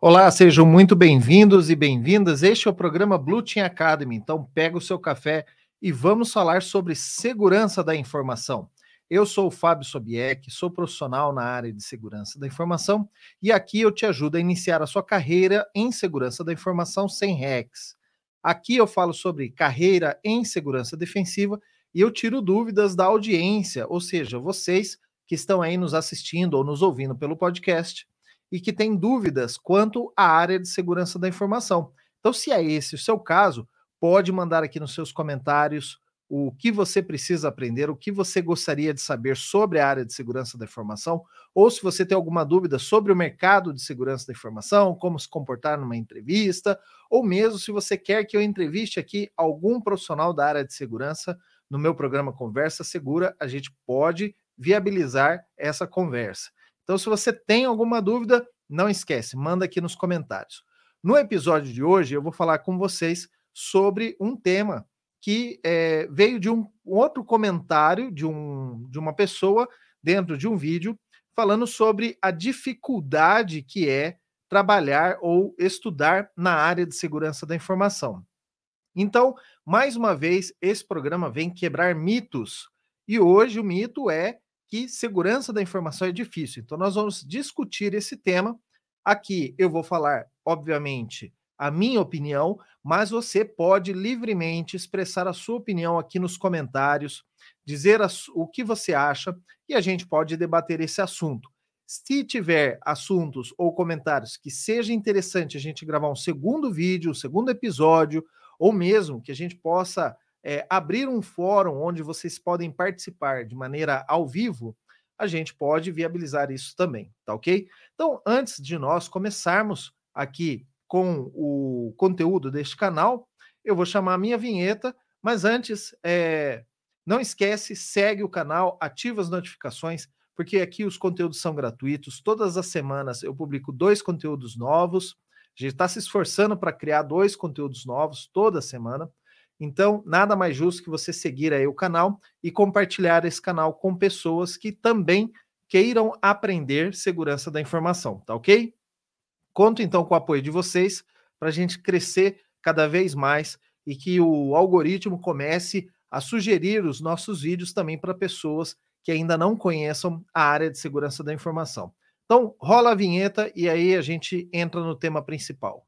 Olá, sejam muito bem-vindos e bem-vindas. Este é o programa Blue Team Academy. Então, pega o seu café e vamos falar sobre segurança da informação. Eu sou o Fábio Sobieck, sou profissional na área de segurança da informação e aqui eu te ajudo a iniciar a sua carreira em segurança da informação sem hacks. Aqui eu falo sobre carreira em segurança defensiva e eu tiro dúvidas da audiência, ou seja, vocês que estão aí nos assistindo ou nos ouvindo pelo podcast e que tem dúvidas quanto à área de segurança da informação. Então, se é esse o seu caso, pode mandar aqui nos seus comentários o que você precisa aprender, o que você gostaria de saber sobre a área de segurança da informação, ou se você tem alguma dúvida sobre o mercado de segurança da informação, como se comportar numa entrevista, ou mesmo se você quer que eu entreviste aqui algum profissional da área de segurança no meu programa Conversa Segura, a gente pode viabilizar essa conversa. Então, se você tem alguma dúvida, não esquece, manda aqui nos comentários. No episódio de hoje, eu vou falar com vocês sobre um tema que é, veio de um outro comentário de, um, de uma pessoa dentro de um vídeo falando sobre a dificuldade que é trabalhar ou estudar na área de segurança da informação. Então, mais uma vez, esse programa vem quebrar mitos. E hoje o mito é que segurança da informação é difícil. Então, nós vamos discutir esse tema. Aqui eu vou falar, obviamente, a minha opinião, mas você pode livremente expressar a sua opinião aqui nos comentários, dizer o que você acha e a gente pode debater esse assunto. Se tiver assuntos ou comentários que seja interessante a gente gravar um segundo vídeo, um segundo episódio, ou mesmo que a gente possa é, abrir um fórum onde vocês podem participar de maneira ao vivo, a gente pode viabilizar isso também, tá ok? Então, antes de nós começarmos aqui com o conteúdo deste canal, eu vou chamar a minha vinheta, mas antes, é, não esquece, segue o canal, ativa as notificações, porque aqui os conteúdos são gratuitos. Todas as semanas eu publico dois conteúdos novos. A gente está se esforçando para criar dois conteúdos novos toda semana. Então, nada mais justo que você seguir aí o canal e compartilhar esse canal com pessoas que também queiram aprender segurança da informação, tá ok? Conto então com o apoio de vocês para a gente crescer cada vez mais e que o algoritmo comece a sugerir os nossos vídeos também para pessoas que ainda não conheçam a área de segurança da informação. Então, rola a vinheta e aí a gente entra no tema principal.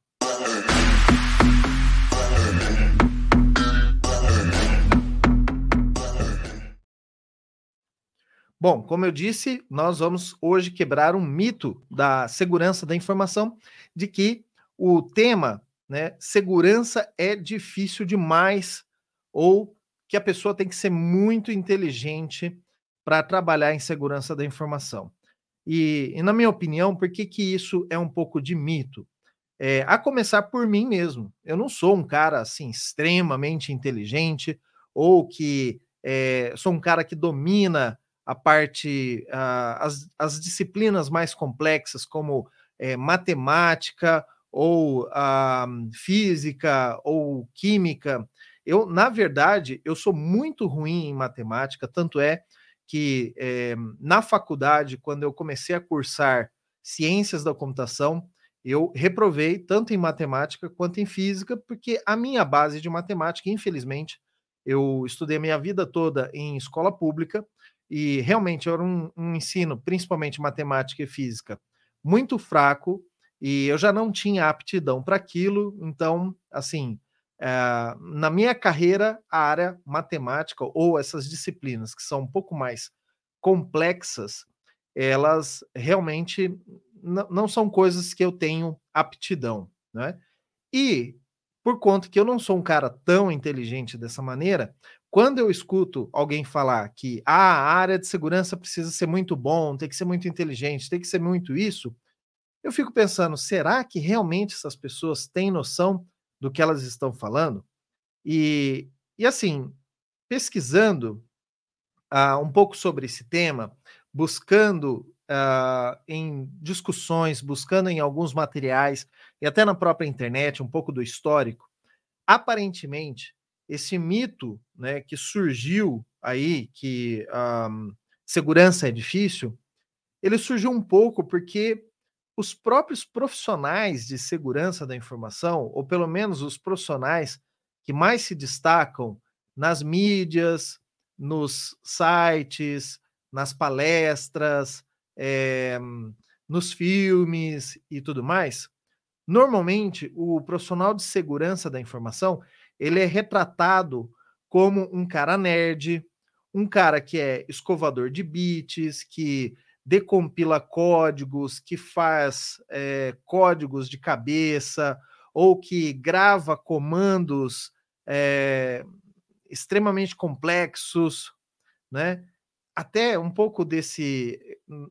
Bom, como eu disse, nós vamos hoje quebrar um mito da segurança da informação, de que o tema, né, segurança é difícil demais, ou que a pessoa tem que ser muito inteligente para trabalhar em segurança da informação. E, e, na minha opinião, por que, que isso é um pouco de mito? É, a começar por mim mesmo. Eu não sou um cara assim extremamente inteligente ou que é, sou um cara que domina a parte, uh, as, as disciplinas mais complexas, como é, matemática ou uh, física ou química. Eu, na verdade, eu sou muito ruim em matemática, tanto é que é, na faculdade, quando eu comecei a cursar ciências da computação, eu reprovei tanto em matemática quanto em física, porque a minha base de matemática, infelizmente, eu estudei a minha vida toda em escola pública, e realmente era um, um ensino, principalmente matemática e física, muito fraco, e eu já não tinha aptidão para aquilo, então, assim, é, na minha carreira, a área matemática ou essas disciplinas que são um pouco mais complexas, elas realmente não são coisas que eu tenho aptidão, né? E por conta que eu não sou um cara tão inteligente dessa maneira, quando eu escuto alguém falar que ah, a área de segurança precisa ser muito bom, tem que ser muito inteligente, tem que ser muito isso, eu fico pensando, será que realmente essas pessoas têm noção do que elas estão falando? E, e assim, pesquisando uh, um pouco sobre esse tema, buscando uh, em discussões, buscando em alguns materiais e até na própria internet um pouco do histórico, aparentemente esse mito né, que surgiu aí, que um, segurança é difícil, ele surgiu um pouco porque os próprios profissionais de segurança da informação, ou pelo menos os profissionais que mais se destacam nas mídias, nos sites, nas palestras, é, nos filmes e tudo mais, normalmente o profissional de segurança da informação ele é retratado como um cara nerd, um cara que é escovador de bits, que decompila códigos, que faz é, códigos de cabeça, ou que grava comandos é, extremamente complexos, né? Até um pouco desse.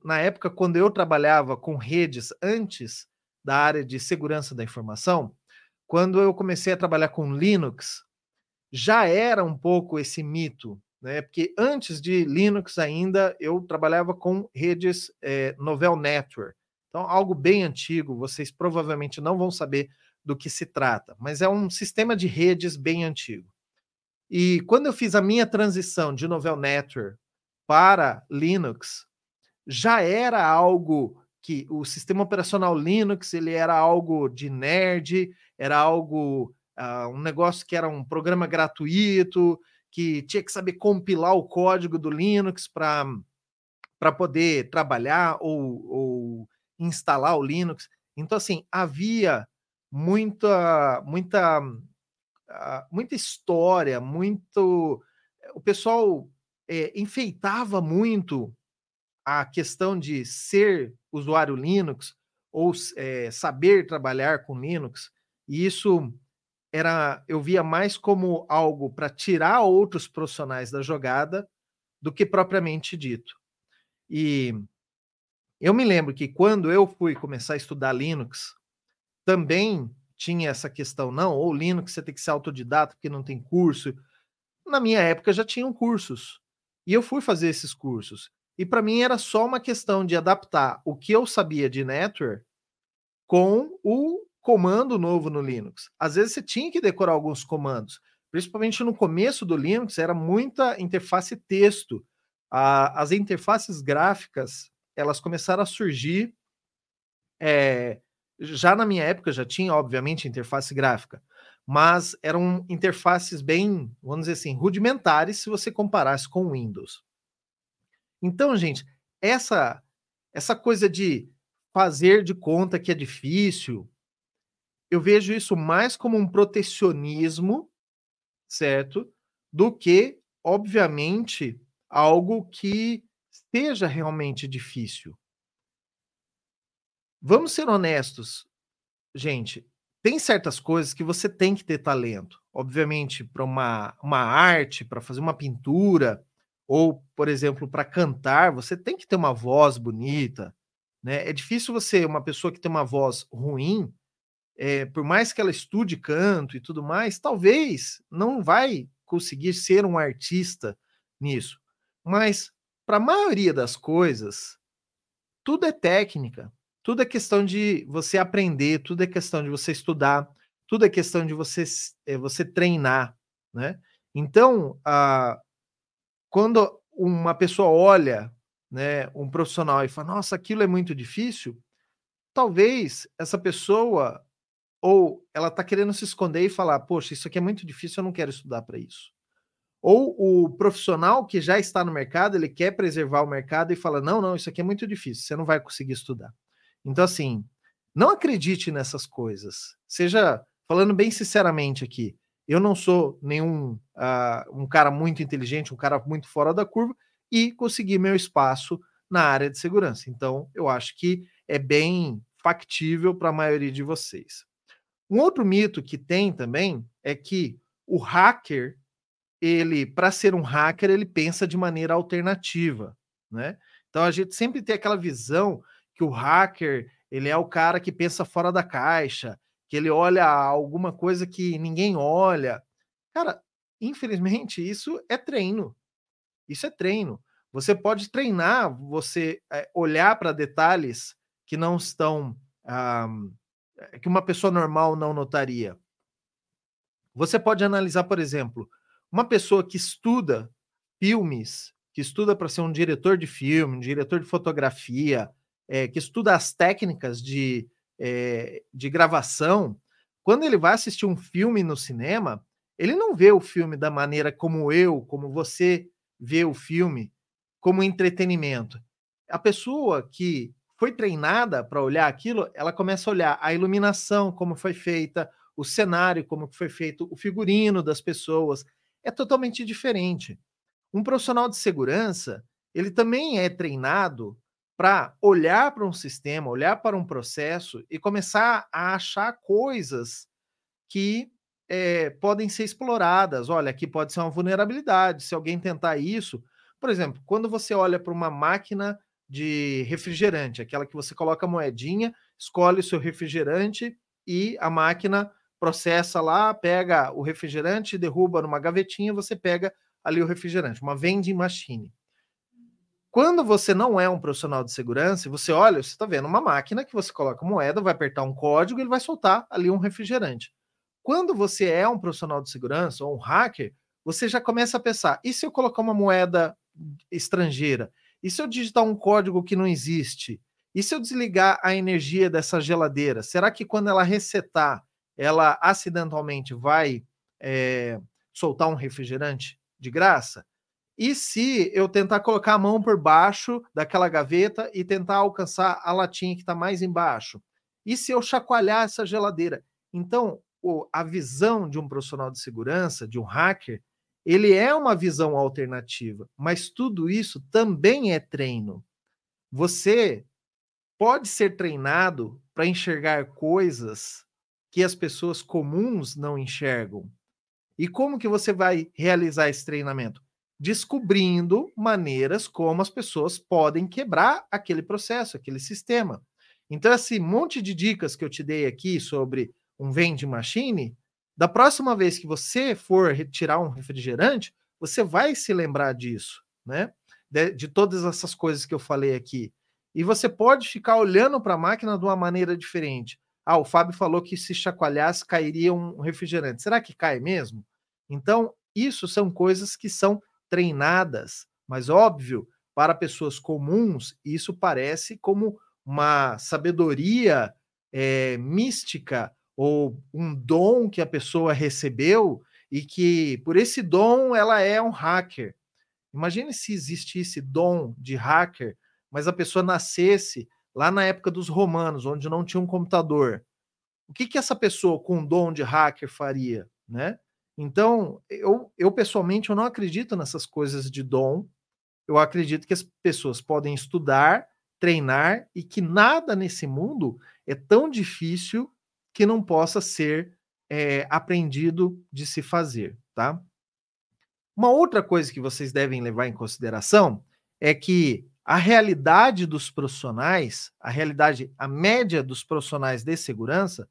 Na época, quando eu trabalhava com redes antes da área de segurança da informação, quando eu comecei a trabalhar com Linux, já era um pouco esse mito né? Porque antes de Linux ainda eu trabalhava com redes é, Novel Network. Então, algo bem antigo, vocês provavelmente não vão saber do que se trata, mas é um sistema de redes bem antigo. E quando eu fiz a minha transição de Novel Network para Linux, já era algo que o sistema operacional Linux ele era algo de nerd, era algo uh, um negócio que era um programa gratuito, que tinha que saber compilar o código do Linux para poder trabalhar ou, ou instalar o Linux. Então, assim, havia muita, muita, uh, muita história, muito. O pessoal é, enfeitava muito a questão de ser usuário Linux ou é, saber trabalhar com Linux, e isso era eu via mais como algo para tirar outros profissionais da jogada do que propriamente dito. E eu me lembro que quando eu fui começar a estudar Linux, também tinha essa questão, não, ou Linux você tem que ser autodidata porque não tem curso. Na minha época já tinham cursos. E eu fui fazer esses cursos. E para mim era só uma questão de adaptar o que eu sabia de network com o comando novo no Linux. Às vezes você tinha que decorar alguns comandos, principalmente no começo do Linux, era muita interface texto. A, as interfaces gráficas elas começaram a surgir. É, já na minha época já tinha, obviamente, interface gráfica, mas eram interfaces bem, vamos dizer assim, rudimentares se você comparasse com o Windows. Então, gente, essa essa coisa de fazer de conta que é difícil, eu vejo isso mais como um protecionismo, certo? Do que, obviamente, algo que seja realmente difícil. Vamos ser honestos, gente. Tem certas coisas que você tem que ter talento. Obviamente, para uma, uma arte, para fazer uma pintura, ou, por exemplo, para cantar, você tem que ter uma voz bonita. Né? É difícil você, uma pessoa que tem uma voz ruim, é, por mais que ela estude canto e tudo mais, talvez não vai conseguir ser um artista nisso. Mas para a maioria das coisas, tudo é técnica, tudo é questão de você aprender, tudo é questão de você estudar, tudo é questão de você, é, você treinar, né? Então, a, quando uma pessoa olha, né, um profissional e fala, nossa, aquilo é muito difícil, talvez essa pessoa ou ela está querendo se esconder e falar, poxa, isso aqui é muito difícil, eu não quero estudar para isso. Ou o profissional que já está no mercado, ele quer preservar o mercado e fala, não, não, isso aqui é muito difícil, você não vai conseguir estudar. Então, assim, não acredite nessas coisas. Seja, falando bem sinceramente aqui, eu não sou nenhum uh, um cara muito inteligente, um cara muito fora da curva, e consegui meu espaço na área de segurança. Então, eu acho que é bem factível para a maioria de vocês. Um outro mito que tem também é que o hacker, ele, para ser um hacker, ele pensa de maneira alternativa, né? Então a gente sempre tem aquela visão que o hacker, ele é o cara que pensa fora da caixa, que ele olha alguma coisa que ninguém olha. Cara, infelizmente isso é treino. Isso é treino. Você pode treinar, você é, olhar para detalhes que não estão ah, que uma pessoa normal não notaria. Você pode analisar, por exemplo, uma pessoa que estuda filmes, que estuda para ser um diretor de filme, um diretor de fotografia, é, que estuda as técnicas de, é, de gravação, quando ele vai assistir um filme no cinema, ele não vê o filme da maneira como eu, como você vê o filme, como entretenimento. A pessoa que foi treinada para olhar aquilo, ela começa a olhar a iluminação, como foi feita, o cenário, como foi feito, o figurino das pessoas. É totalmente diferente. Um profissional de segurança, ele também é treinado para olhar para um sistema, olhar para um processo e começar a achar coisas que é, podem ser exploradas. Olha, aqui pode ser uma vulnerabilidade. Se alguém tentar isso, por exemplo, quando você olha para uma máquina de refrigerante, aquela que você coloca a moedinha, escolhe o seu refrigerante e a máquina processa lá, pega o refrigerante, derruba numa gavetinha, você pega ali o refrigerante, uma vending machine. Quando você não é um profissional de segurança, você olha, você está vendo uma máquina que você coloca moeda, vai apertar um código, ele vai soltar ali um refrigerante. Quando você é um profissional de segurança ou um hacker, você já começa a pensar: e se eu colocar uma moeda estrangeira? E se eu digitar um código que não existe? E se eu desligar a energia dessa geladeira? Será que quando ela resetar, ela acidentalmente vai é, soltar um refrigerante de graça? E se eu tentar colocar a mão por baixo daquela gaveta e tentar alcançar a latinha que está mais embaixo? E se eu chacoalhar essa geladeira? Então, a visão de um profissional de segurança, de um hacker, ele é uma visão alternativa, mas tudo isso também é treino. Você pode ser treinado para enxergar coisas que as pessoas comuns não enxergam. E como que você vai realizar esse treinamento? Descobrindo maneiras como as pessoas podem quebrar aquele processo, aquele sistema. Então, esse monte de dicas que eu te dei aqui sobre um vending machine, da próxima vez que você for retirar um refrigerante, você vai se lembrar disso, né? De, de todas essas coisas que eu falei aqui. E você pode ficar olhando para a máquina de uma maneira diferente. Ah, o Fábio falou que se chacoalhasse cairia um refrigerante. Será que cai mesmo? Então, isso são coisas que são treinadas, mas óbvio, para pessoas comuns, isso parece como uma sabedoria é, mística ou um dom que a pessoa recebeu e que por esse dom ela é um hacker. Imagine se existisse dom de hacker, mas a pessoa nascesse lá na época dos romanos, onde não tinha um computador. O que, que essa pessoa com dom de hacker faria, né? Então, eu, eu pessoalmente eu não acredito nessas coisas de dom. Eu acredito que as pessoas podem estudar, treinar e que nada nesse mundo é tão difícil que não possa ser é, aprendido de se fazer, tá? Uma outra coisa que vocês devem levar em consideração é que a realidade dos profissionais, a realidade, a média dos profissionais de segurança,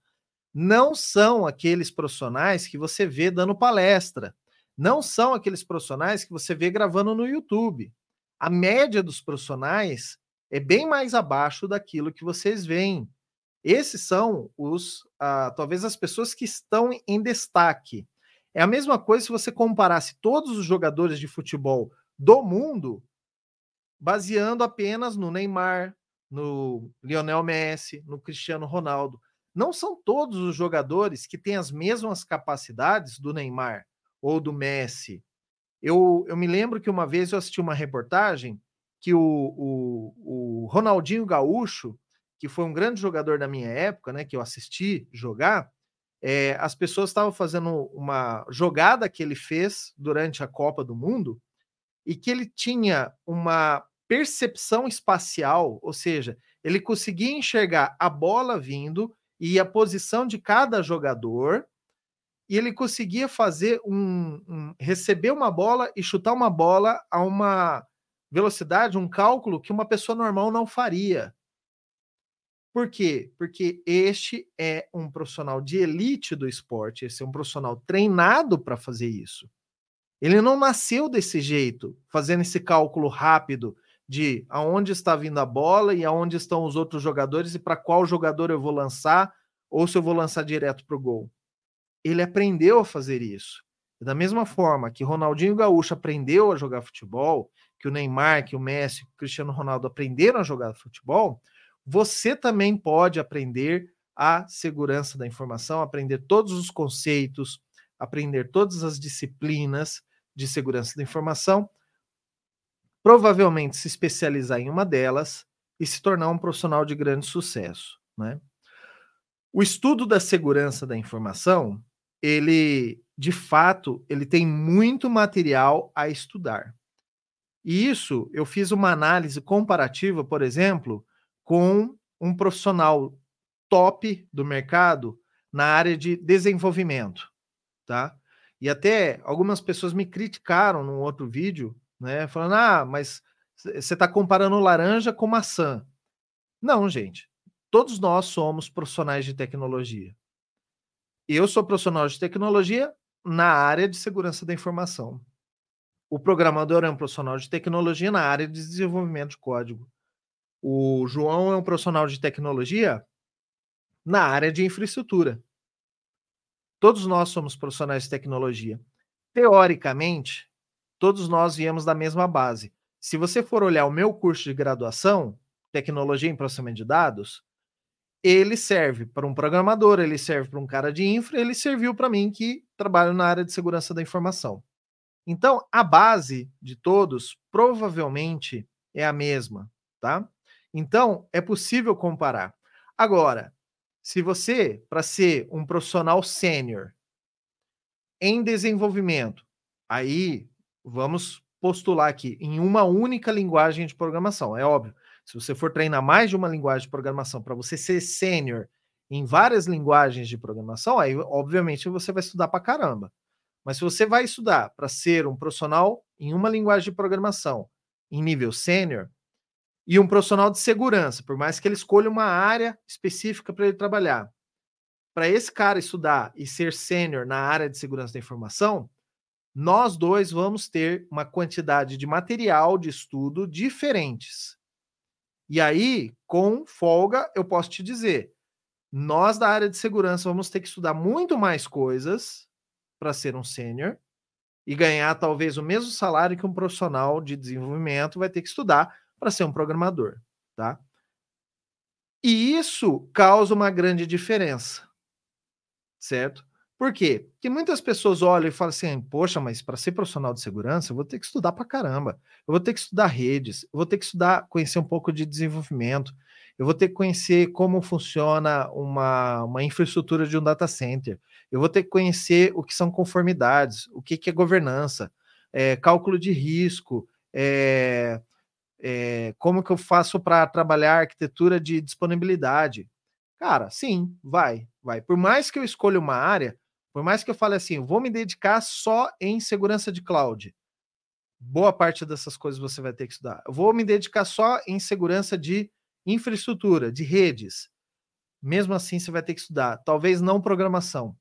não são aqueles profissionais que você vê dando palestra, não são aqueles profissionais que você vê gravando no YouTube. A média dos profissionais é bem mais abaixo daquilo que vocês veem esses são os, ah, talvez as pessoas que estão em destaque. É a mesma coisa se você comparasse todos os jogadores de futebol do mundo, baseando apenas no Neymar, no Lionel Messi, no Cristiano Ronaldo. Não são todos os jogadores que têm as mesmas capacidades do Neymar ou do Messi. Eu, eu me lembro que uma vez eu assisti uma reportagem que o, o, o Ronaldinho Gaúcho que foi um grande jogador da minha época, né, que eu assisti jogar, é, as pessoas estavam fazendo uma jogada que ele fez durante a Copa do Mundo e que ele tinha uma percepção espacial, ou seja, ele conseguia enxergar a bola vindo e a posição de cada jogador, e ele conseguia fazer um, um receber uma bola e chutar uma bola a uma velocidade, um cálculo que uma pessoa normal não faria. Por quê? Porque este é um profissional de elite do esporte, esse é um profissional treinado para fazer isso. Ele não nasceu desse jeito, fazendo esse cálculo rápido de aonde está vindo a bola e aonde estão os outros jogadores e para qual jogador eu vou lançar ou se eu vou lançar direto para o gol. Ele aprendeu a fazer isso. Da mesma forma que Ronaldinho Gaúcho aprendeu a jogar futebol, que o Neymar, que o Messi, que o Cristiano Ronaldo aprenderam a jogar futebol, você também pode aprender a segurança da informação, aprender todos os conceitos, aprender todas as disciplinas de segurança da informação, provavelmente se especializar em uma delas e se tornar um profissional de grande sucesso, né? O estudo da segurança da informação, ele, de fato, ele tem muito material a estudar. E isso, eu fiz uma análise comparativa, por exemplo, com um profissional top do mercado na área de desenvolvimento, tá? E até algumas pessoas me criticaram num outro vídeo, né, falando: "Ah, mas você está comparando laranja com maçã". Não, gente. Todos nós somos profissionais de tecnologia. Eu sou profissional de tecnologia na área de segurança da informação. O programador é um profissional de tecnologia na área de desenvolvimento de código. O João é um profissional de tecnologia na área de infraestrutura. Todos nós somos profissionais de tecnologia. Teoricamente, todos nós viemos da mesma base. Se você for olhar o meu curso de graduação, Tecnologia em Processamento de Dados, ele serve para um programador, ele serve para um cara de infra, ele serviu para mim que trabalho na área de segurança da informação. Então, a base de todos provavelmente é a mesma, tá? Então, é possível comparar. Agora, se você, para ser um profissional sênior em desenvolvimento, aí vamos postular aqui em uma única linguagem de programação, é óbvio. Se você for treinar mais de uma linguagem de programação para você ser sênior em várias linguagens de programação, aí obviamente você vai estudar para caramba. Mas se você vai estudar para ser um profissional em uma linguagem de programação em nível sênior e um profissional de segurança, por mais que ele escolha uma área específica para ele trabalhar, para esse cara estudar e ser sênior na área de segurança da informação, nós dois vamos ter uma quantidade de material de estudo diferentes. E aí, com folga, eu posso te dizer, nós da área de segurança vamos ter que estudar muito mais coisas para ser um sênior e ganhar talvez o mesmo salário que um profissional de desenvolvimento vai ter que estudar para ser um programador, tá? E isso causa uma grande diferença, certo? Por quê? Porque muitas pessoas olham e falam assim: poxa, mas para ser profissional de segurança, eu vou ter que estudar para caramba. Eu vou ter que estudar redes, eu vou ter que estudar, conhecer um pouco de desenvolvimento, eu vou ter que conhecer como funciona uma, uma infraestrutura de um data center, eu vou ter que conhecer o que são conformidades, o que, que é governança, é, cálculo de risco, é, é, como que eu faço para trabalhar arquitetura de disponibilidade. Cara, sim, vai, vai. Por mais que eu escolha uma área, por mais que eu fale assim, vou me dedicar só em segurança de cloud, boa parte dessas coisas você vai ter que estudar. Eu vou me dedicar só em segurança de infraestrutura, de redes. Mesmo assim, você vai ter que estudar. Talvez não programação.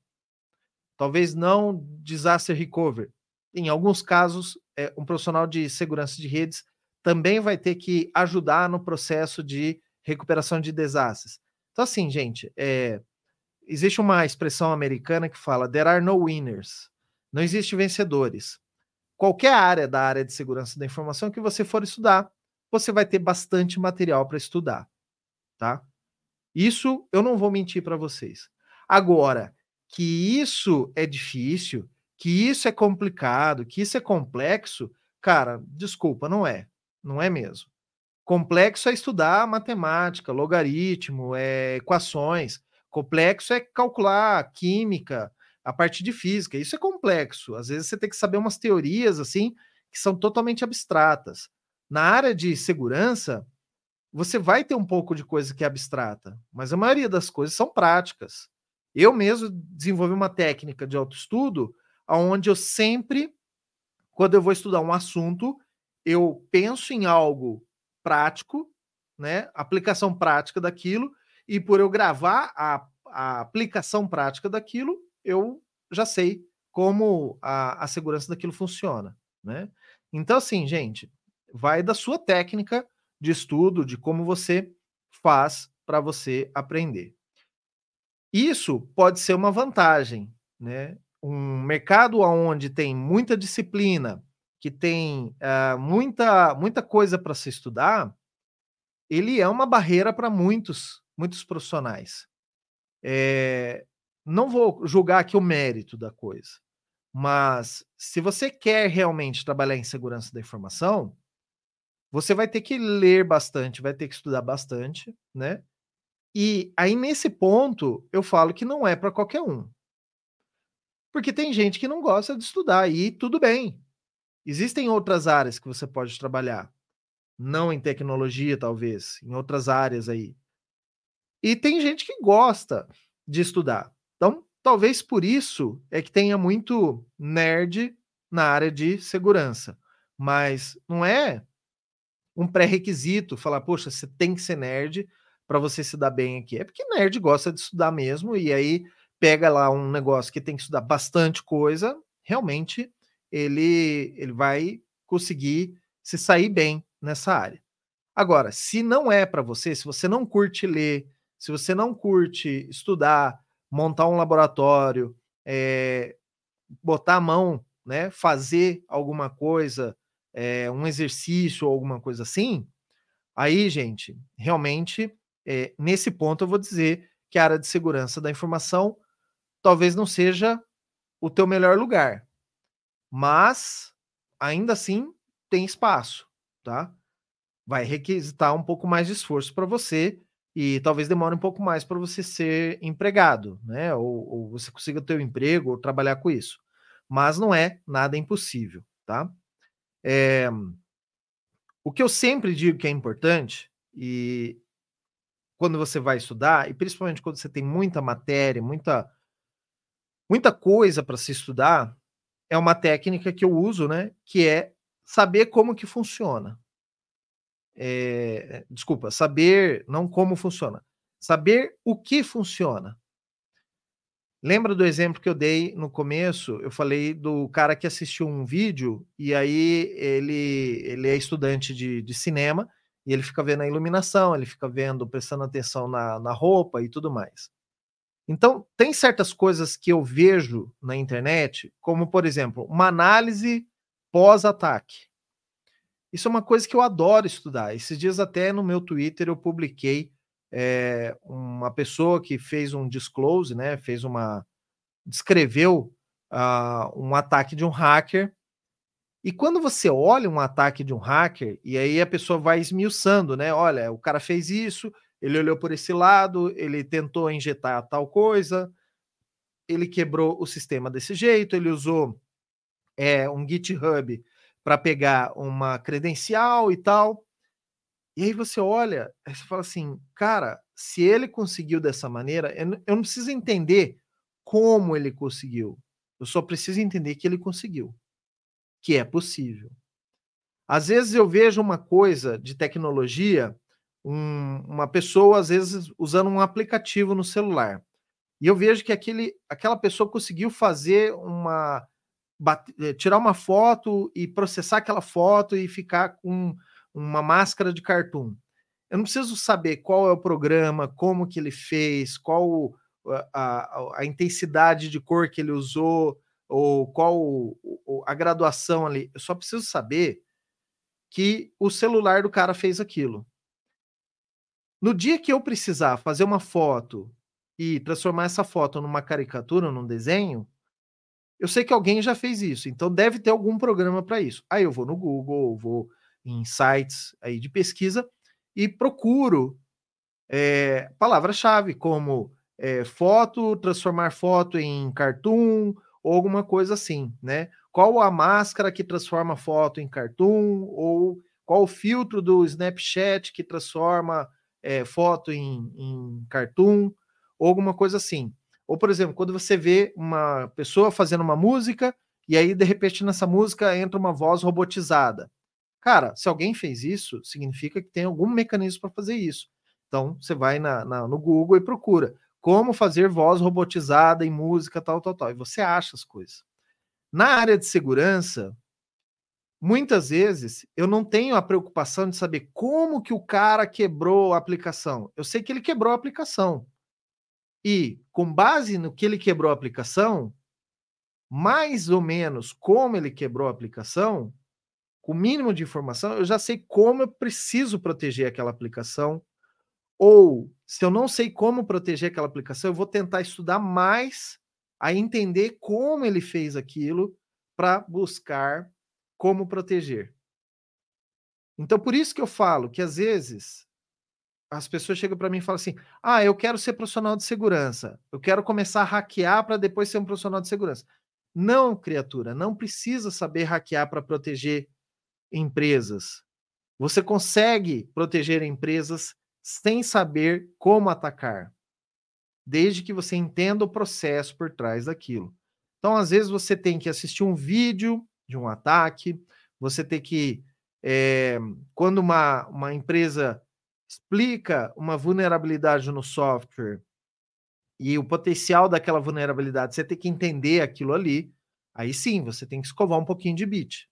Talvez não disaster recovery. Em alguns casos, é, um profissional de segurança de redes também vai ter que ajudar no processo de recuperação de desastres. Então, assim, gente, é, existe uma expressão americana que fala: there are no winners. Não existe vencedores. Qualquer área da área de segurança da informação que você for estudar, você vai ter bastante material para estudar, tá? Isso eu não vou mentir para vocês. Agora, que isso é difícil, que isso é complicado, que isso é complexo, cara, desculpa, não é. Não é mesmo. Complexo é estudar matemática, logaritmo, é, equações. Complexo é calcular química, a parte de física. Isso é complexo. Às vezes você tem que saber umas teorias assim que são totalmente abstratas. Na área de segurança, você vai ter um pouco de coisa que é abstrata, mas a maioria das coisas são práticas. Eu mesmo desenvolvi uma técnica de autoestudo onde eu sempre, quando eu vou estudar um assunto, eu penso em algo prático, né? Aplicação prática daquilo, e por eu gravar a, a aplicação prática daquilo, eu já sei como a, a segurança daquilo funciona, né? Então, assim, gente, vai da sua técnica de estudo, de como você faz para você aprender. Isso pode ser uma vantagem, né? Um mercado onde tem muita disciplina, que tem uh, muita, muita coisa para se estudar, ele é uma barreira para muitos, muitos profissionais. É, não vou julgar aqui o mérito da coisa, mas se você quer realmente trabalhar em segurança da informação, você vai ter que ler bastante, vai ter que estudar bastante, né? E aí, nesse ponto, eu falo que não é para qualquer um. Porque tem gente que não gosta de estudar, e tudo bem. Existem outras áreas que você pode trabalhar. Não em tecnologia, talvez, em outras áreas aí. E tem gente que gosta de estudar. Então, talvez por isso é que tenha muito nerd na área de segurança. Mas não é um pré-requisito falar, poxa, você tem que ser nerd para você se dar bem aqui. É porque nerd gosta de estudar mesmo, e aí pega lá um negócio que tem que estudar bastante coisa, realmente ele, ele vai conseguir se sair bem nessa área. Agora, se não é para você, se você não curte ler, se você não curte estudar, montar um laboratório, é, botar a mão, né, fazer alguma coisa, é, um exercício ou alguma coisa assim, aí, gente, realmente é, nesse ponto eu vou dizer que a área de segurança da informação talvez não seja o teu melhor lugar, mas ainda assim tem espaço, tá? Vai requisitar um pouco mais de esforço para você e talvez demore um pouco mais para você ser empregado, né? Ou, ou você consiga ter um emprego ou trabalhar com isso. Mas não é nada impossível, tá? É, o que eu sempre digo que é importante, e quando você vai estudar, e principalmente quando você tem muita matéria, muita, muita coisa para se estudar, é uma técnica que eu uso, né? Que é saber como que funciona. É, desculpa, saber não como funciona, saber o que funciona. Lembra do exemplo que eu dei no começo? Eu falei do cara que assistiu um vídeo e aí ele, ele é estudante de, de cinema e ele fica vendo a iluminação, ele fica vendo, prestando atenção na, na roupa e tudo mais. Então, tem certas coisas que eu vejo na internet, como, por exemplo, uma análise pós-ataque. Isso é uma coisa que eu adoro estudar. Esses dias, até no meu Twitter, eu publiquei é, uma pessoa que fez um disclose, né? Fez uma. descreveu uh, um ataque de um hacker e quando você olha um ataque de um hacker, e aí a pessoa vai esmiuçando, né? Olha, o cara fez isso, ele olhou por esse lado, ele tentou injetar tal coisa, ele quebrou o sistema desse jeito, ele usou é, um GitHub para pegar uma credencial e tal. E aí você olha, aí você fala assim, cara, se ele conseguiu dessa maneira, eu não preciso entender como ele conseguiu. Eu só preciso entender que ele conseguiu que é possível. Às vezes eu vejo uma coisa de tecnologia, um, uma pessoa, às vezes, usando um aplicativo no celular. E eu vejo que aquele, aquela pessoa conseguiu fazer uma. Eh, tirar uma foto e processar aquela foto e ficar com uma máscara de cartoon. Eu não preciso saber qual é o programa, como que ele fez, qual a, a, a intensidade de cor que ele usou, ou qual a graduação ali. Eu só preciso saber que o celular do cara fez aquilo. No dia que eu precisar fazer uma foto e transformar essa foto numa caricatura, num desenho, eu sei que alguém já fez isso, então deve ter algum programa para isso. Aí eu vou no Google, vou em sites aí de pesquisa e procuro é, palavra-chave como é, foto, transformar foto em cartoon ou alguma coisa assim, né? Qual a máscara que transforma foto em cartoon, ou qual o filtro do Snapchat que transforma é, foto em, em cartoon, ou alguma coisa assim. Ou, por exemplo, quando você vê uma pessoa fazendo uma música, e aí, de repente, nessa música entra uma voz robotizada. Cara, se alguém fez isso, significa que tem algum mecanismo para fazer isso. Então, você vai na, na, no Google e procura como fazer voz robotizada em música, tal, tal, tal. E você acha as coisas. Na área de segurança, muitas vezes eu não tenho a preocupação de saber como que o cara quebrou a aplicação. Eu sei que ele quebrou a aplicação. E, com base no que ele quebrou a aplicação, mais ou menos como ele quebrou a aplicação, com o mínimo de informação, eu já sei como eu preciso proteger aquela aplicação. Ou, se eu não sei como proteger aquela aplicação, eu vou tentar estudar mais a entender como ele fez aquilo para buscar como proteger. Então, por isso que eu falo que às vezes as pessoas chegam para mim e falam assim: ah, eu quero ser profissional de segurança, eu quero começar a hackear para depois ser um profissional de segurança. Não, criatura, não precisa saber hackear para proteger empresas. Você consegue proteger empresas sem saber como atacar, desde que você entenda o processo por trás daquilo. Então, às vezes, você tem que assistir um vídeo de um ataque, você tem que. É, quando uma, uma empresa explica uma vulnerabilidade no software e o potencial daquela vulnerabilidade, você tem que entender aquilo ali, aí sim, você tem que escovar um pouquinho de bit.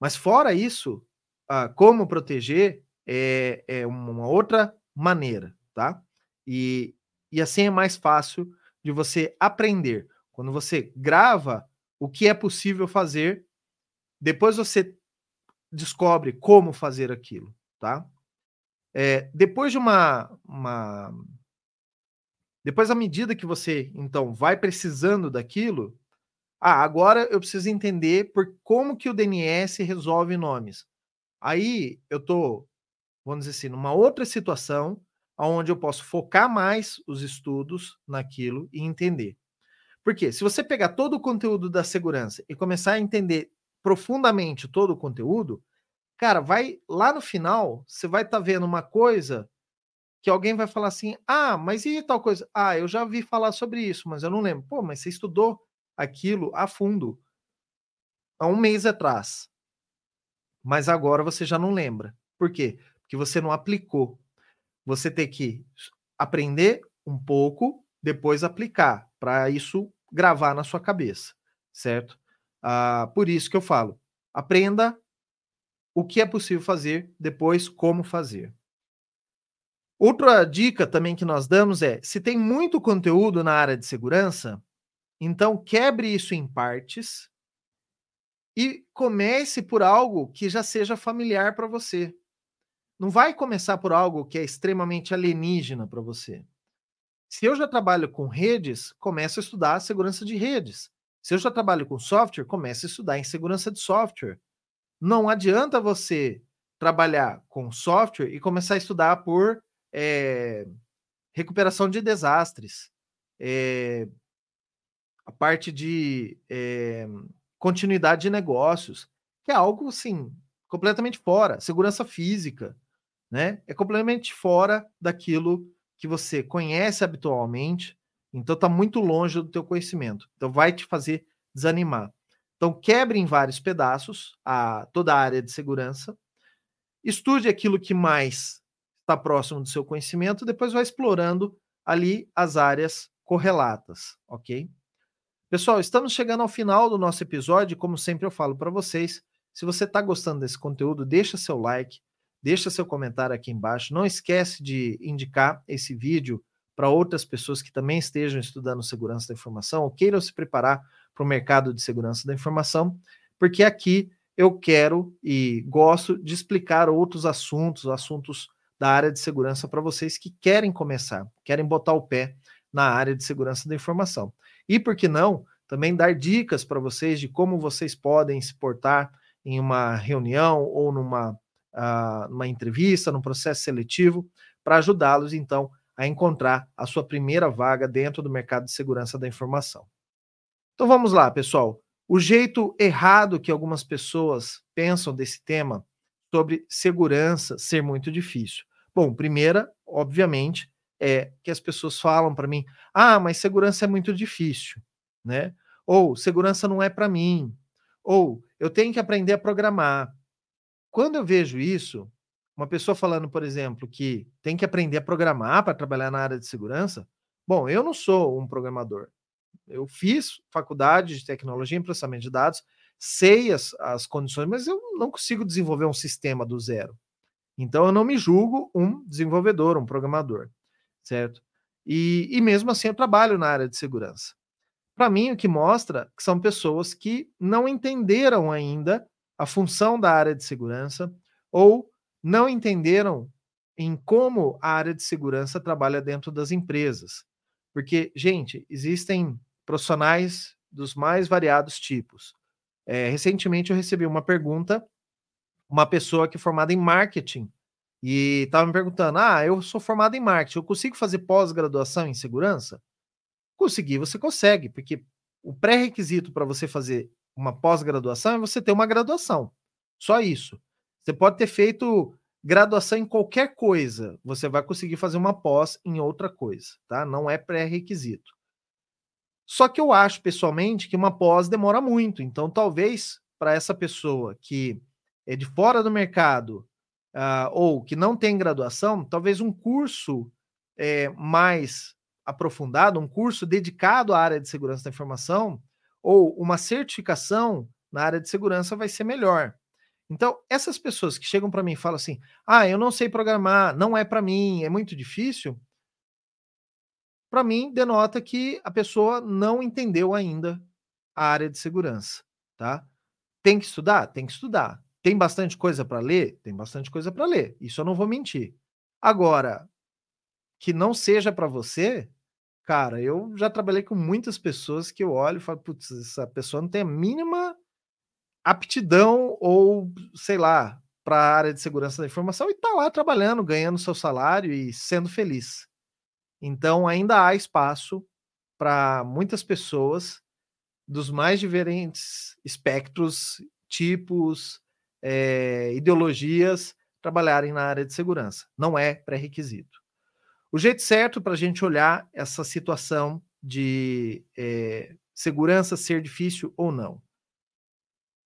Mas fora isso, ah, como proteger é, é uma outra maneira, tá? E, e assim é mais fácil de você aprender. Quando você grava o que é possível fazer, depois você descobre como fazer aquilo, tá? É, depois de uma, uma. Depois, à medida que você, então, vai precisando daquilo, ah, agora eu preciso entender por como que o DNS resolve nomes. Aí eu tô, vamos dizer assim, numa outra situação onde eu posso focar mais os estudos naquilo e entender. Porque se você pegar todo o conteúdo da segurança e começar a entender profundamente todo o conteúdo, cara, vai lá no final, você vai estar tá vendo uma coisa que alguém vai falar assim: "Ah, mas e tal coisa? Ah, eu já vi falar sobre isso, mas eu não lembro". Pô, mas você estudou aquilo a fundo há um mês atrás. Mas agora você já não lembra. Por quê? Porque você não aplicou. Você tem que aprender um pouco, depois aplicar, para isso gravar na sua cabeça, certo? Ah, por isso que eu falo, aprenda o que é possível fazer, depois como fazer. Outra dica também que nós damos é: se tem muito conteúdo na área de segurança, então, quebre isso em partes e comece por algo que já seja familiar para você. Não vai começar por algo que é extremamente alienígena para você. Se eu já trabalho com redes, comece a estudar a segurança de redes. Se eu já trabalho com software, comece a estudar em segurança de software. Não adianta você trabalhar com software e começar a estudar por é, recuperação de desastres, é, a parte de é, continuidade de negócios, que é algo assim completamente fora, segurança física, né? É completamente fora daquilo que você conhece habitualmente, então está muito longe do teu conhecimento. Então vai te fazer desanimar. Então quebre em vários pedaços a toda a área de segurança, estude aquilo que mais está próximo do seu conhecimento, depois vai explorando ali as áreas correlatas, ok? Pessoal, estamos chegando ao final do nosso episódio. Como sempre eu falo para vocês, se você está gostando desse conteúdo, deixa seu like, deixa seu comentário aqui embaixo. Não esquece de indicar esse vídeo para outras pessoas que também estejam estudando segurança da informação ou queiram se preparar para o mercado de segurança da informação, porque aqui eu quero e gosto de explicar outros assuntos, assuntos da área de segurança para vocês que querem começar, querem botar o pé na área de segurança da informação. E por que não também dar dicas para vocês de como vocês podem se portar em uma reunião ou numa uh, uma entrevista, num processo seletivo, para ajudá-los então a encontrar a sua primeira vaga dentro do mercado de segurança da informação. Então vamos lá, pessoal. O jeito errado que algumas pessoas pensam desse tema sobre segurança ser muito difícil. Bom, primeira, obviamente, é que as pessoas falam para mim: "Ah, mas segurança é muito difícil", né? Ou segurança não é para mim. Ou eu tenho que aprender a programar. Quando eu vejo isso, uma pessoa falando, por exemplo, que tem que aprender a programar para trabalhar na área de segurança, bom, eu não sou um programador. Eu fiz faculdade de tecnologia em processamento de dados, sei as, as condições, mas eu não consigo desenvolver um sistema do zero. Então eu não me julgo um desenvolvedor, um programador certo? E, e mesmo assim eu trabalho na área de segurança. Para mim, o que mostra que são pessoas que não entenderam ainda a função da área de segurança ou não entenderam em como a área de segurança trabalha dentro das empresas. Porque, gente, existem profissionais dos mais variados tipos. É, recentemente eu recebi uma pergunta, uma pessoa que é formada em marketing, e estava me perguntando: ah, eu sou formado em marketing, eu consigo fazer pós-graduação em segurança? Conseguir, você consegue, porque o pré-requisito para você fazer uma pós-graduação é você ter uma graduação. Só isso. Você pode ter feito graduação em qualquer coisa, você vai conseguir fazer uma pós em outra coisa, tá? Não é pré-requisito. Só que eu acho pessoalmente que uma pós demora muito, então talvez para essa pessoa que é de fora do mercado uh, ou que não tem graduação, talvez um curso é, mais aprofundado, um curso dedicado à área de segurança da informação ou uma certificação na área de segurança vai ser melhor. Então, essas pessoas que chegam para mim e falam assim: ah, eu não sei programar, não é para mim, é muito difícil. Para mim, denota que a pessoa não entendeu ainda a área de segurança, tá? Tem que estudar? Tem que estudar. Tem bastante coisa para ler? Tem bastante coisa para ler. Isso eu não vou mentir. Agora, que não seja para você, cara, eu já trabalhei com muitas pessoas que eu olho e falo, putz, essa pessoa não tem a mínima aptidão ou, sei lá, para a área de segurança da informação e está lá trabalhando, ganhando seu salário e sendo feliz. Então, ainda há espaço para muitas pessoas dos mais diferentes espectros, tipos, é, ideologias trabalharem na área de segurança. Não é pré-requisito. O jeito certo para a gente olhar essa situação de é, segurança ser difícil ou não.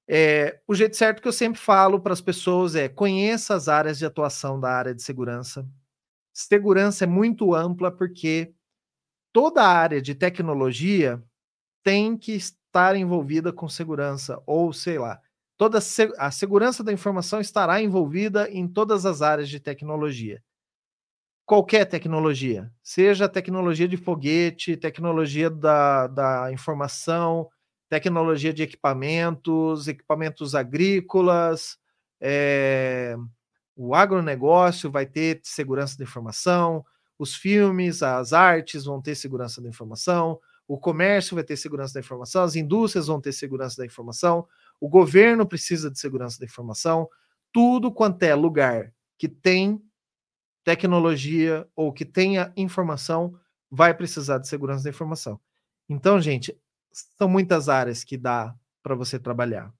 É, o jeito certo que eu sempre falo para as pessoas é conheça as áreas de atuação da área de segurança. Segurança é muito ampla porque toda área de tecnologia tem que estar envolvida com segurança, ou sei lá, toda a segurança da informação estará envolvida em todas as áreas de tecnologia. Qualquer tecnologia, seja tecnologia de foguete, tecnologia da, da informação, tecnologia de equipamentos, equipamentos agrícolas, é, o agronegócio vai ter segurança da informação, os filmes, as artes vão ter segurança da informação, o comércio vai ter segurança da informação, as indústrias vão ter segurança da informação, o governo precisa de segurança da informação, tudo quanto é lugar que tem tecnologia ou que tenha informação vai precisar de segurança da informação. Então, gente, são muitas áreas que dá para você trabalhar.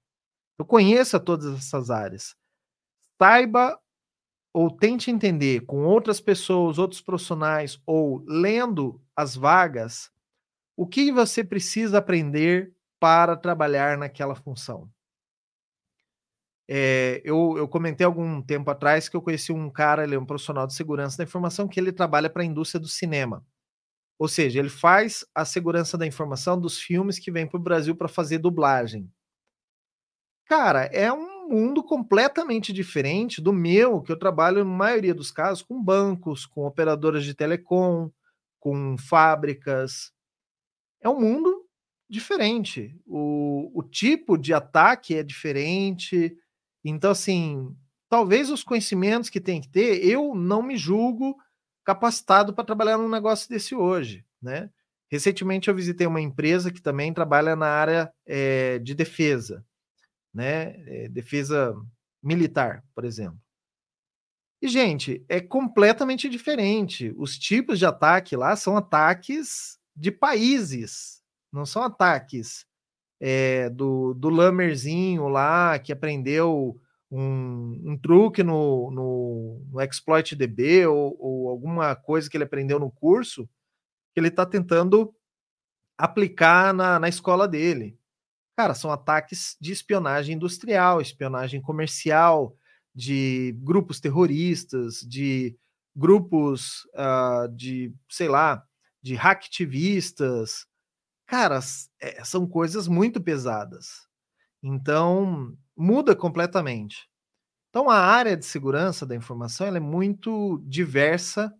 Eu conheça todas essas áreas. Saiba ou tente entender com outras pessoas, outros profissionais, ou lendo as vagas, o que você precisa aprender para trabalhar naquela função. É, eu, eu, comentei algum tempo atrás que eu conheci um cara, ele é um profissional de segurança da informação, que ele trabalha para a indústria do cinema. Ou seja, ele faz a segurança da informação dos filmes que vêm para o Brasil para fazer dublagem. Cara, é um mundo completamente diferente do meu, que eu trabalho, na maioria dos casos, com bancos, com operadoras de telecom, com fábricas. É um mundo diferente. O, o tipo de ataque é diferente. Então, assim, talvez os conhecimentos que tem que ter, eu não me julgo capacitado para trabalhar num negócio desse hoje, né? Recentemente eu visitei uma empresa que também trabalha na área é, de defesa, né? É, defesa militar, por exemplo. E, gente, é completamente diferente. Os tipos de ataque lá são ataques de países, não são ataques é, do, do Lamerzinho lá que aprendeu um, um truque no, no, no Exploit DB ou, ou, alguma coisa que ele aprendeu no curso que ele está tentando aplicar na, na escola dele. Cara, são ataques de espionagem industrial, espionagem comercial, de grupos terroristas, de grupos uh, de, sei lá, de hacktivistas. Cara, é, são coisas muito pesadas. Então, muda completamente. Então, a área de segurança da informação é muito diversa,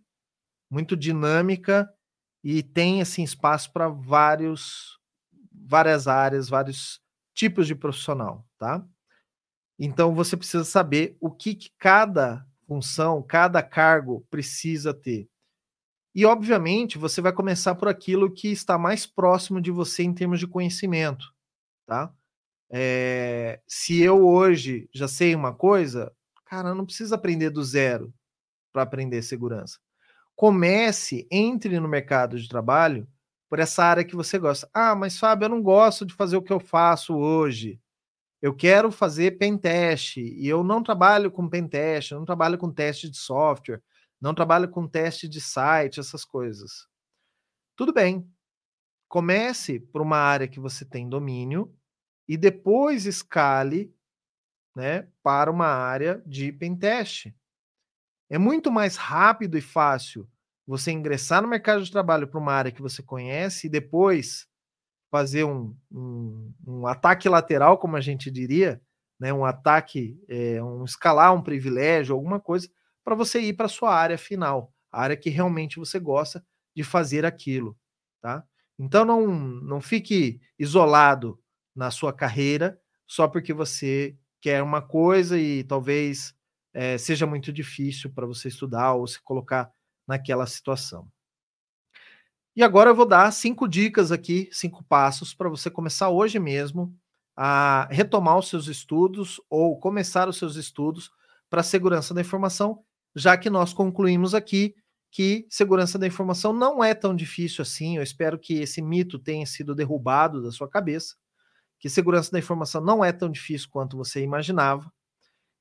muito dinâmica e tem assim espaço para vários várias áreas, vários tipos de profissional, tá? Então você precisa saber o que, que cada função, cada cargo precisa ter. E, obviamente, você vai começar por aquilo que está mais próximo de você em termos de conhecimento, tá? É, se eu hoje já sei uma coisa, cara, não precisa aprender do zero para aprender segurança. Comece, entre no mercado de trabalho por essa área que você gosta. Ah, mas Fábio, eu não gosto de fazer o que eu faço hoje. Eu quero fazer pentest e eu não trabalho com pentest, eu não trabalho com teste de software, não trabalho com teste de site, essas coisas. Tudo bem. Comece por uma área que você tem domínio e depois escale né, para uma área de pentest. É muito mais rápido e fácil você ingressar no mercado de trabalho para uma área que você conhece e depois fazer um, um, um ataque lateral, como a gente diria, né, um ataque, é, um escalar um privilégio, alguma coisa, para você ir para sua área final, a área que realmente você gosta de fazer aquilo, tá? Então não, não fique isolado na sua carreira só porque você quer uma coisa e talvez é, seja muito difícil para você estudar ou se colocar naquela situação. E agora eu vou dar cinco dicas aqui, cinco passos para você começar hoje mesmo a retomar os seus estudos ou começar os seus estudos para segurança da informação, já que nós concluímos aqui que segurança da informação não é tão difícil assim. Eu espero que esse mito tenha sido derrubado da sua cabeça, que segurança da informação não é tão difícil quanto você imaginava.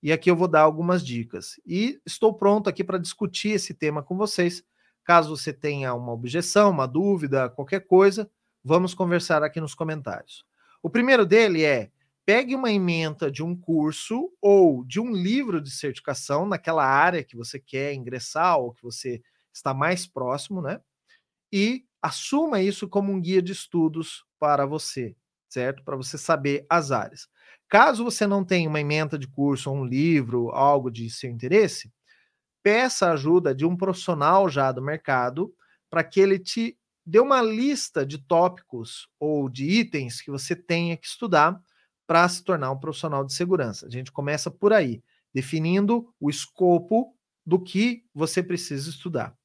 E aqui eu vou dar algumas dicas. E estou pronto aqui para discutir esse tema com vocês Caso você tenha uma objeção, uma dúvida, qualquer coisa, vamos conversar aqui nos comentários. O primeiro dele é: pegue uma ementa de um curso ou de um livro de certificação naquela área que você quer ingressar ou que você está mais próximo, né? E assuma isso como um guia de estudos para você, certo? Para você saber as áreas. Caso você não tenha uma ementa de curso ou um livro, algo de seu interesse, peça a ajuda de um profissional já do mercado para que ele te dê uma lista de tópicos ou de itens que você tenha que estudar para se tornar um profissional de segurança. A gente começa por aí, definindo o escopo do que você precisa estudar.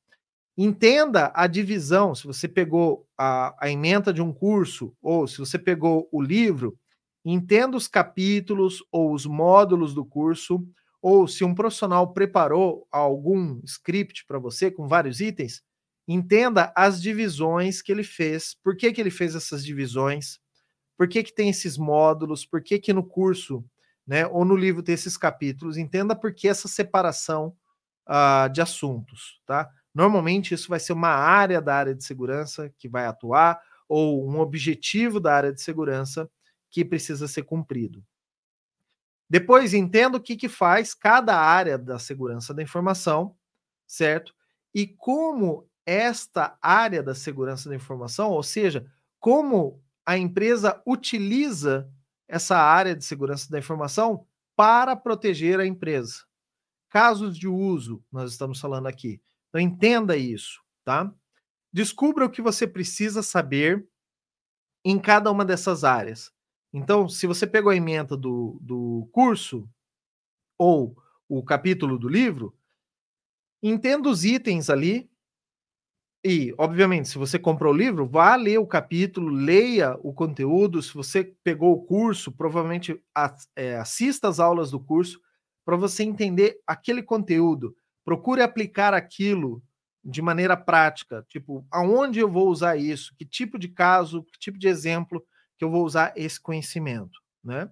Entenda a divisão, se você pegou a, a emenda de um curso ou se você pegou o livro, entenda os capítulos ou os módulos do curso ou se um profissional preparou algum script para você com vários itens, entenda as divisões que ele fez, por que, que ele fez essas divisões, por que, que tem esses módulos, por que, que no curso né, ou no livro tem esses capítulos, entenda por que essa separação uh, de assuntos, tá? Normalmente isso vai ser uma área da área de segurança que vai atuar, ou um objetivo da área de segurança que precisa ser cumprido. Depois, entenda o que, que faz cada área da segurança da informação, certo? E como esta área da segurança da informação, ou seja, como a empresa utiliza essa área de segurança da informação para proteger a empresa. Casos de uso, nós estamos falando aqui. Então, entenda isso, tá? Descubra o que você precisa saber em cada uma dessas áreas. Então, se você pegou a emenda do, do curso ou o capítulo do livro, entenda os itens ali. E, obviamente, se você comprou o livro, vá ler o capítulo, leia o conteúdo. Se você pegou o curso, provavelmente é, assista às aulas do curso para você entender aquele conteúdo. Procure aplicar aquilo de maneira prática. Tipo, aonde eu vou usar isso? Que tipo de caso, que tipo de exemplo que eu vou usar esse conhecimento, né?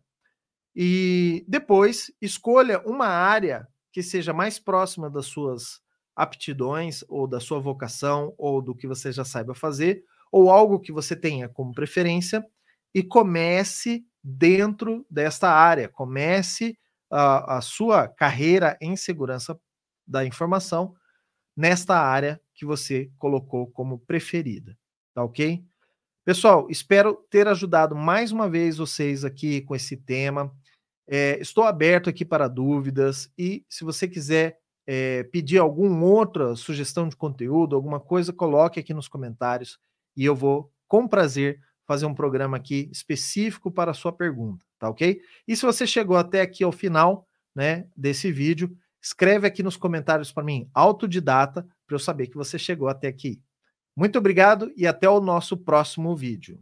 E depois escolha uma área que seja mais próxima das suas aptidões ou da sua vocação ou do que você já saiba fazer ou algo que você tenha como preferência e comece dentro desta área, comece a, a sua carreira em segurança da informação nesta área que você colocou como preferida, tá ok? Pessoal, espero ter ajudado mais uma vez vocês aqui com esse tema. É, estou aberto aqui para dúvidas e se você quiser é, pedir alguma outra sugestão de conteúdo, alguma coisa, coloque aqui nos comentários e eu vou, com prazer, fazer um programa aqui específico para a sua pergunta, tá ok? E se você chegou até aqui ao final, né, desse vídeo, escreve aqui nos comentários para mim, autodidata, para eu saber que você chegou até aqui. Muito obrigado e até o nosso próximo vídeo.